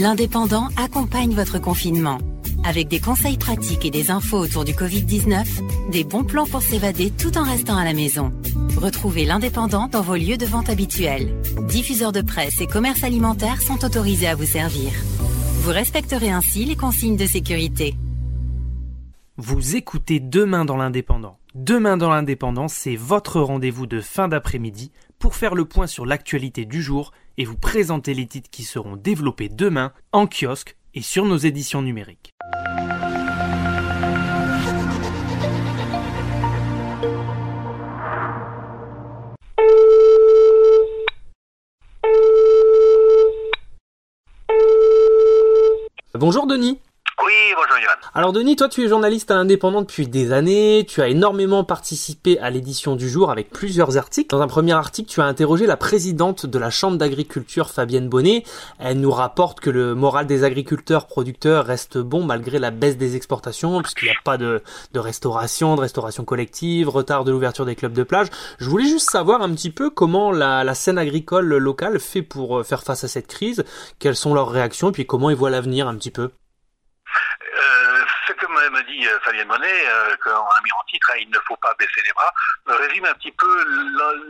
L'Indépendant accompagne votre confinement. Avec des conseils pratiques et des infos autour du Covid-19, des bons plans pour s'évader tout en restant à la maison. Retrouvez l'Indépendant dans vos lieux de vente habituels. Diffuseurs de presse et commerces alimentaires sont autorisés à vous servir. Vous respecterez ainsi les consignes de sécurité. Vous écoutez Demain dans l'Indépendant. Demain dans l'Indépendant, c'est votre rendez-vous de fin d'après-midi pour faire le point sur l'actualité du jour et vous présenter les titres qui seront développés demain en kiosque et sur nos éditions numériques. Bonjour Denis. Oui, bonjour Yann. Alors Denis, toi tu es journaliste indépendant depuis des années, tu as énormément participé à l'édition du jour avec plusieurs articles. Dans un premier article, tu as interrogé la présidente de la Chambre d'agriculture, Fabienne Bonnet. Elle nous rapporte que le moral des agriculteurs producteurs reste bon malgré la baisse des exportations, puisqu'il n'y a pas de, restauration, de restauration collective, retard de l'ouverture des clubs de plage. Je voulais juste savoir un petit peu comment la, scène agricole locale fait pour euh, faire face à cette crise, quelles sont leurs réactions, et puis comment ils voient l'avenir un petit peu? Euh, ce que me dit euh, Fabienne Monet, euh, qu'on a mis en titre, hein, il ne faut pas baisser les bras, résume un petit peu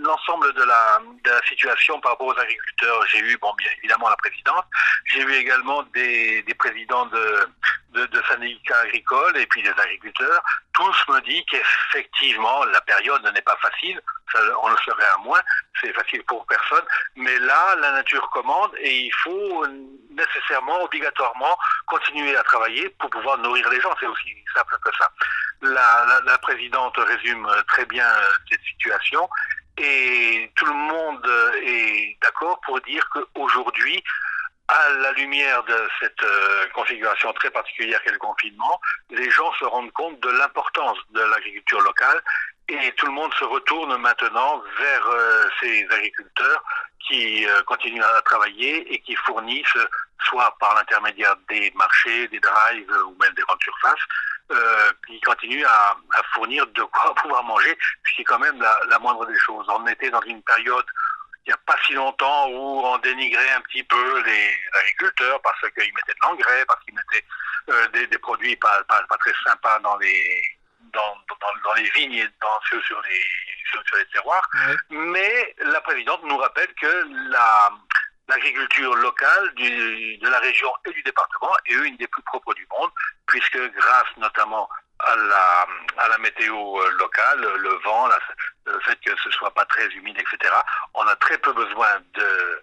l'ensemble de la, de la situation par rapport aux agriculteurs. J'ai eu, bon, bien évidemment, la présidente, j'ai eu également des, des présidents de, de, de syndicats agricoles et puis des agriculteurs. Tous me disent qu'effectivement, la période n'est pas facile, ça, on le serait à moins, c'est facile pour personne, mais là, la nature commande et il faut nécessairement, obligatoirement, continuer à travailler pour pouvoir nourrir les gens. C'est aussi simple que ça. La, la, la, présidente résume très bien cette situation et tout le monde est d'accord pour dire qu'aujourd'hui, à la lumière de cette euh, configuration très particulière qu'est le confinement, les gens se rendent compte de l'importance de l'agriculture locale et tout le monde se retourne maintenant vers euh, ces agriculteurs qui euh, continuent à travailler et qui fournissent, soit par l'intermédiaire des marchés, des drives ou même des grandes surfaces, euh, qui continuent à, fournir de quoi pouvoir manger, est quand même la moindre des choses. On était dans une période il n'y a pas si longtemps où on dénigrait un petit peu les agriculteurs parce qu'ils mettaient de l'engrais, parce qu'ils mettaient euh, des, des, produits pas, pas, pas, très sympas dans les dans, dans, dans les vignes et dans, sur, sur, les, sur, sur les terroirs. Mais la présidente nous rappelle que la l'agriculture locale du, de la région et du département est une des plus propres du monde, puisque grâce notamment à la, la météo locale, le vent, le fait que ce soit pas très humide, etc. On a très peu besoin de,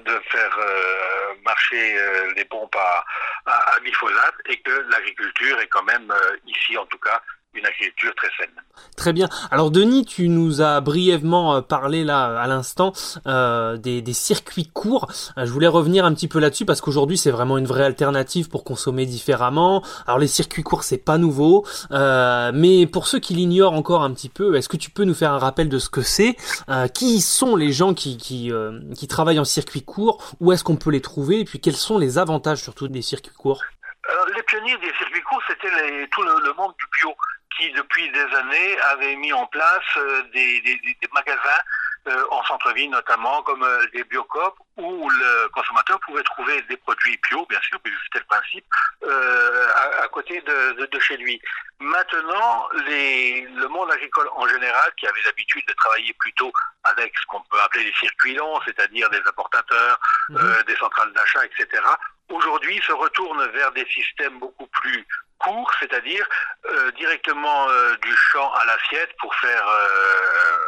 de faire euh, marcher euh, les pompes à, à, glyphosate et que l'agriculture est quand même, euh, ici en tout cas, une agriculture très saine. Très bien. Alors Denis, tu nous as brièvement parlé là à l'instant euh, des, des, circuits courts. Je voulais revenir un petit peu là-dessus parce qu'aujourd'hui c'est vraiment une vraie alternative pour consommer différemment. Alors les circuits courts c'est pas nouveau, euh, mais pour ceux qui l'ignorent encore un petit peu, est-ce que tu peux nous faire un rappel de ce que c'est? Euh, Qui sont les gens qui qui, qui travaillent en circuit court? Où est-ce qu'on peut les trouver? Et puis quels sont les avantages surtout des circuits courts? Alors, les pionniers des circuits courts, c'était tout le, le, monde du bio qui, depuis des années, avait mis en place euh, des, des, des, magasins euh, en centre-ville notamment, comme euh, des biocopes, où le consommateur pouvait trouver des produits bio, bien sûr, puisque c'était le principe, euh, à, à, côté de, de, de, chez lui. Maintenant, les, le monde agricole en général, qui avait l'habitude de travailler plutôt avec ce qu'on peut appeler les circuits longs, c'est-à-dire des importateurs, mmh. euh, des centrales d'achat, etc., aujourd'hui se retourne vers des systèmes beaucoup plus courts, c'est-à-dire euh, directement euh, du champ à l'assiette pour faire euh,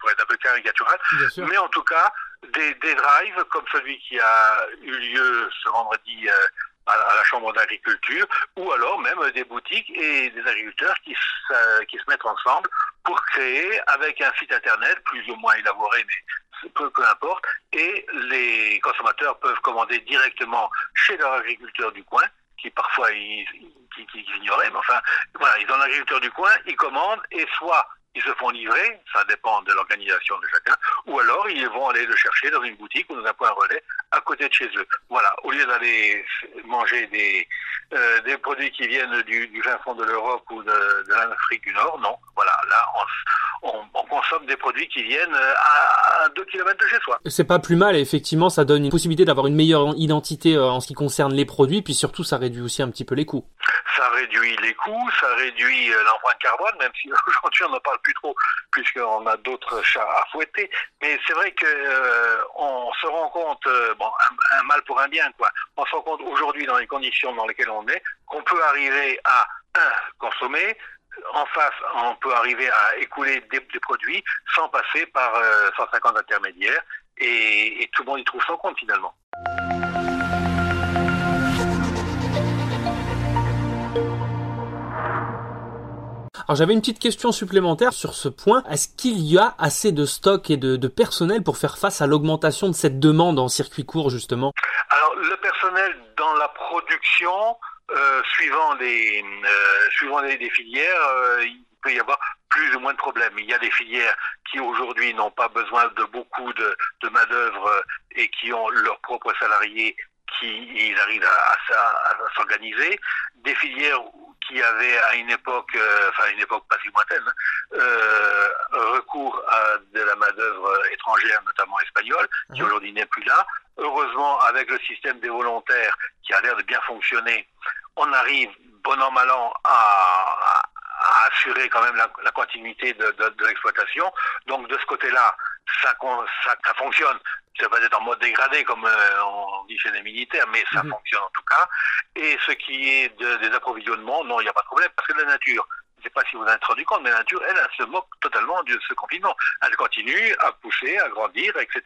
pour être un peu caricatural, mais en tout cas des, des, drives comme celui qui a eu lieu ce vendredi à, à, la Chambre d'agriculture, ou alors même des boutiques et des agriculteurs qui se, qui se mettent ensemble pour créer avec un site internet plus ou moins élaboré, mais peu, peu importe, et les consommateurs peuvent commander directement chez leur agriculteur du coin, qui parfois ils, ignoraient, mais enfin, voilà, ils ont l'agriculteur du coin, ils commandent, et soit ils se font livrer, ça dépend de l'organisation de chacun, ou alors ils vont aller le chercher dans une boutique ou dans un point relais à côté de chez eux. Voilà, au lieu d'aller manger des, euh, des produits qui viennent du, du fin fond de l'Europe ou de, l'Afrique du Nord, non. Voilà, consomme des produits qui viennent à, à 2 km de chez soi. C'est pas plus mal, effectivement, ça donne une possibilité d'avoir une meilleure identité en ce qui concerne les produits, puis surtout ça réduit aussi un petit peu les coûts. Ça réduit les coûts, ça réduit l'empreinte carbone, même si aujourd'hui on n'en parle plus trop, puisqu'on a d'autres chats à fouetter. Mais c'est vrai que on se rend compte, bon, un, mal pour un bien, quoi. On se rend compte aujourd'hui dans les conditions dans lesquelles on est, qu'on peut arriver à un consommer, en face, on peut arriver à écouler des, produits sans passer par 150 euh, intermédiaires et, tout le monde y trouve son compte finalement. Alors j'avais une petite question supplémentaire sur ce point. Est-ce qu'il y a assez de stock et de, de personnel pour faire face à l'augmentation de cette demande en circuit court justement? Alors le personnel dans la production, euh, suivant les euh, suivant les, filières, euh, il peut y avoir plus ou moins de problèmes. Il y a des filières qui aujourd'hui n'ont pas besoin de beaucoup de, de main d'œuvre et qui ont leurs propres salariés qui ils arrivent à, à, s'organiser. Des filières qui avaient à une époque, enfin une époque pas si lointaine, hein, recours à de la main d'œuvre étrangère, notamment espagnole, qui mmh. aujourd'hui n'est plus là. Heureusement, avec le système des volontaires qui a l'air de bien fonctionner, on arrive, bon an, mal an, à, assurer quand même la, continuité de, l'exploitation. Donc de ce côté-là, ça, ça, fonctionne. Ça va être en mode dégradé, comme euh, on dit chez les militaires, mais ça mhm. fonctionne en tout cas. Et ce qui est des approvisionnements, non, il n'y a pas de problème, parce que la nature, ne sais pas si vous vous avez rendu compte, mais la nature, elle, elle se moque totalement de ce confinement. Elle continue à pousser, à grandir, etc.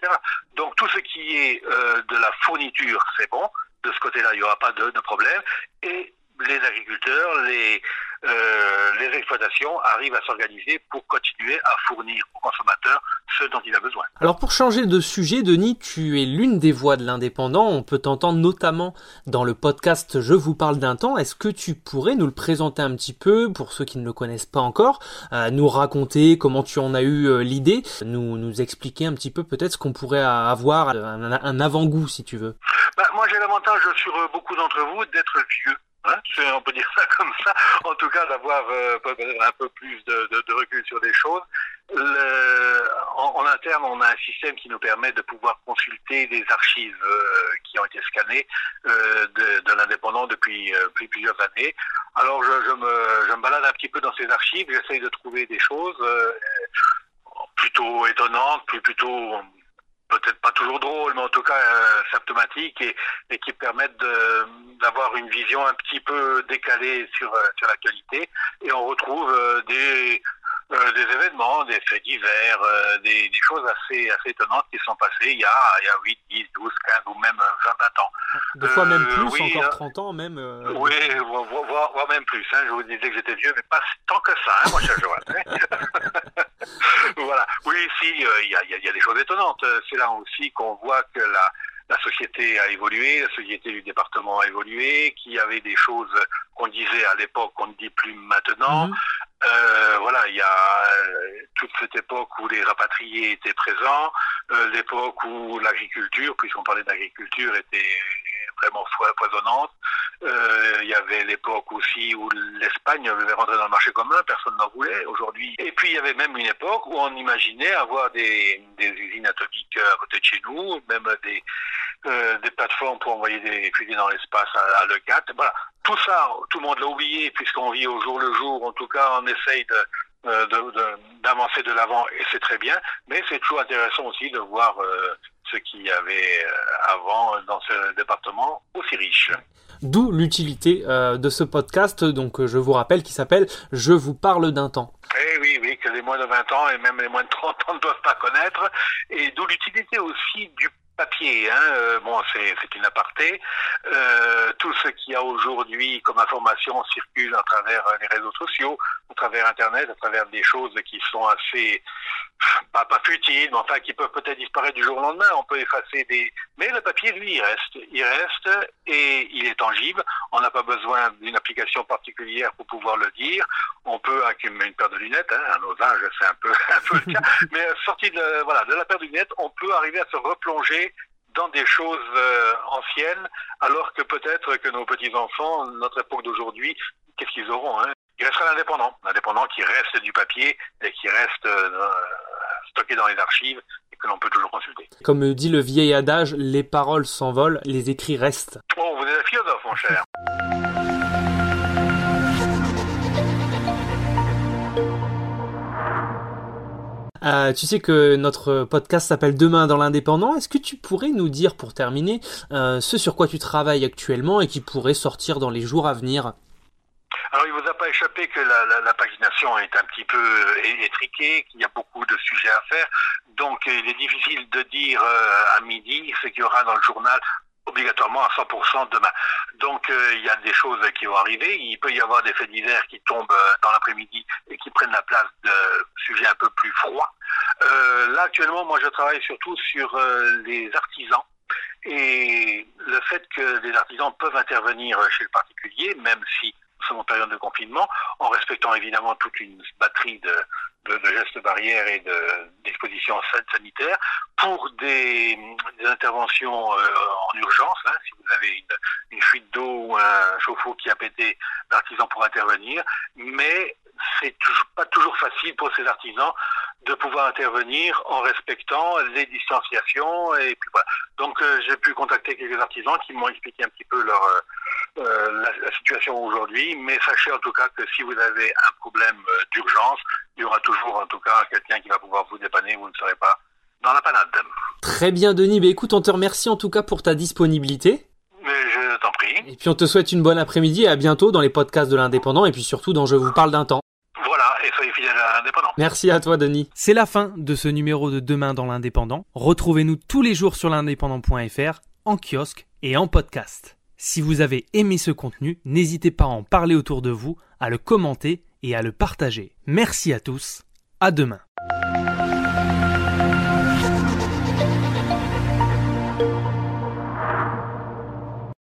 Donc tout ce qui est euh, de la fourniture, c'est bon de ce côté-là, il n'y aura pas de, problème. Et les agriculteurs, les, euh, les exploitations arrivent à s'organiser pour continuer à fournir aux consommateurs ce dont il a besoin. Alors pour changer de sujet, Denis, tu es l'une des voix de l'indépendant. On peut t'entendre notamment dans le podcast Je vous parle d'un temps. Est-ce que tu pourrais nous le présenter un petit peu pour ceux qui ne le connaissent pas encore, euh, nous raconter comment tu en as eu euh, l'idée, nous, nous expliquer un petit peu peut-être ce qu'on pourrait avoir, un, avant-goût si tu veux. Bah, moi j'ai l'avantage sur beaucoup d'entre vous d'être vieux. Hein, on peut dire ça comme ça, en tout cas d'avoir euh, un peu plus de, recul sur des choses. En, interne, on a un système qui nous permet de pouvoir consulter des archives euh, qui ont été scannées euh, de, de l'indépendant depuis, plusieurs années. Alors je, me, je me balade un petit peu dans ces archives, j'essaye de trouver des choses plutôt étonnantes, plutôt peut-être pas toujours drôle, mais en tout cas euh, symptomatiques et, et, qui permettent d'avoir une vision un petit peu décalée sur, euh, sur l'actualité. Et on retrouve euh, des, euh, des événements, des faits divers, des, des, choses assez, assez étonnantes qui sont passées il y, a, il y a 8, 10, 12, 15 ou même 20, 20 ans. Des fois même plus, oui, encore 30 ans même. Oui, voire, voire, même plus. Hein. Je vous disais que j'étais vieux, mais pas tant que ça, hein, moi, cher Joël. Voilà. Oui, si, il y, a, y, a, des choses étonnantes. C'est là aussi qu'on voit que la, la société a évolué, la société du département a évolué, qu'il y avait des choses qu'on disait à l'époque qu'on ne dit plus maintenant. Mhm. Euh, voilà, il y a euh, toute cette époque où les rapatriés étaient présents, euh, l'époque où l'agriculture, puisqu'on parlait d'agriculture, était vraiment foisonnante. Euh, il y avait l'époque aussi où l'Espagne avait rentré dans le marché commun, personne n'en voulait aujourd'hui. Et puis il y avait même une époque où on imaginait avoir des, usines atomiques à côté de chez nous, même des, euh, des plateformes pour envoyer des fusées dans l'espace à, à l'E4. Voilà. Tout ça, tout le monde l'a oublié puisqu'on vit au jour le jour. En tout cas, on essaye de euh, d'avancer de, l'avant et c'est très bien, mais c'est toujours intéressant aussi de voir ce qu'il y avait avant dans ce département aussi riche. D'où l'utilité euh, de ce podcast, donc je vous rappelle, qui s'appelle Je vous parle d'un temps. Eh oui, oui, que les moins de 20 ans et même les moins de 30 ans ne doivent pas connaître, et d'où l'utilité aussi du papier. Hein, euh, bon, c'est une aparté. Euh, tout ce qu'il y a aujourd'hui comme information circule à travers les réseaux sociaux, à travers Internet, à travers des choses qui sont assez pas, pas futiles, mais enfin qui peuvent peut-être disparaître du jour au lendemain. On peut effacer des, mais le papier lui il reste, il reste et il est tangible. On n'a pas besoin d'une application particulière pour pouvoir le dire. On peut accumuler une paire de lunettes. Hein, à nos âges, c'est un peu un peu le cas. Mais sorti de voilà de la paire de lunettes, on peut arriver à se replonger dans des choses euh, anciennes, alors que peut-être que nos petits-enfants, notre époque d'aujourd'hui, qu'est-ce qu'ils auront hein Il restera l'indépendant, l'indépendant qui reste du papier et qui reste euh, stocké dans les archives que l'on peut toujours consulter. Comme dit le vieil adage, les paroles s'envolent, les écrits restent. Oh, vous êtes un philosophe, mon cher. Euh, tu sais que notre podcast s'appelle Demain dans l'indépendant. Est-ce que tu pourrais nous dire, pour terminer, euh, ce sur quoi tu travailles actuellement et qui pourrait sortir dans les jours à venir alors, il vous a pas échappé que la, la, la pagination est un petit peu euh, étriquée, qu'il y a beaucoup de sujets à faire. Donc, il est difficile de dire euh, à midi ce qu'il y aura dans le journal obligatoirement à 100% demain. Donc euh, il y a des choses qui vont arriver. Il peut y avoir des faits divers qui tombent euh, dans l'après-midi et qui prennent la place de sujets un peu plus froids. Euh, là actuellement, moi je travaille surtout sur euh, les artisans et le fait que les artisans peuvent intervenir chez le particulier, même si sommes en période de confinement, en respectant évidemment toute une batterie de, de, de gestes barrières et de dispositions sanitaires pour des, interventions euh, en urgence. Hein, si vous avez une, fuite d'eau ou un chauffe-eau qui a pété, l'artisan pourra intervenir. Mais c'est toujours, pas toujours facile pour ces artisans de pouvoir intervenir en respectant les distanciations et puis voilà. Donc euh, j'ai pu contacter quelques artisans qui m'ont expliqué un petit peu leur situation aujourd'hui, mais sachez en tout cas que si vous avez un problème euh, d'urgence, il y aura toujours en tout cas quelqu'un qui va pouvoir vous dépanner, vous ne serez pas dans la panade. Très bien Denis, bah, écoute, on te remercie en tout cas pour ta disponibilité. Mais je t'en prie. Et puis on te souhaite une bonne après-midi et à bientôt dans les podcasts de l'indépendant et puis surtout dans Je vous parle d'un temps. Voilà, et soyez fidèles à l'indépendant. Merci à toi Denis. C'est la fin de ce numéro de Demain dans l'indépendant. Retrouvez-nous tous les jours sur l'indépendant.fr, en kiosque et en podcast. Si vous avez aimé ce contenu, n'hésitez pas à en parler autour de vous, à le commenter et à le partager. Merci à tous. À demain.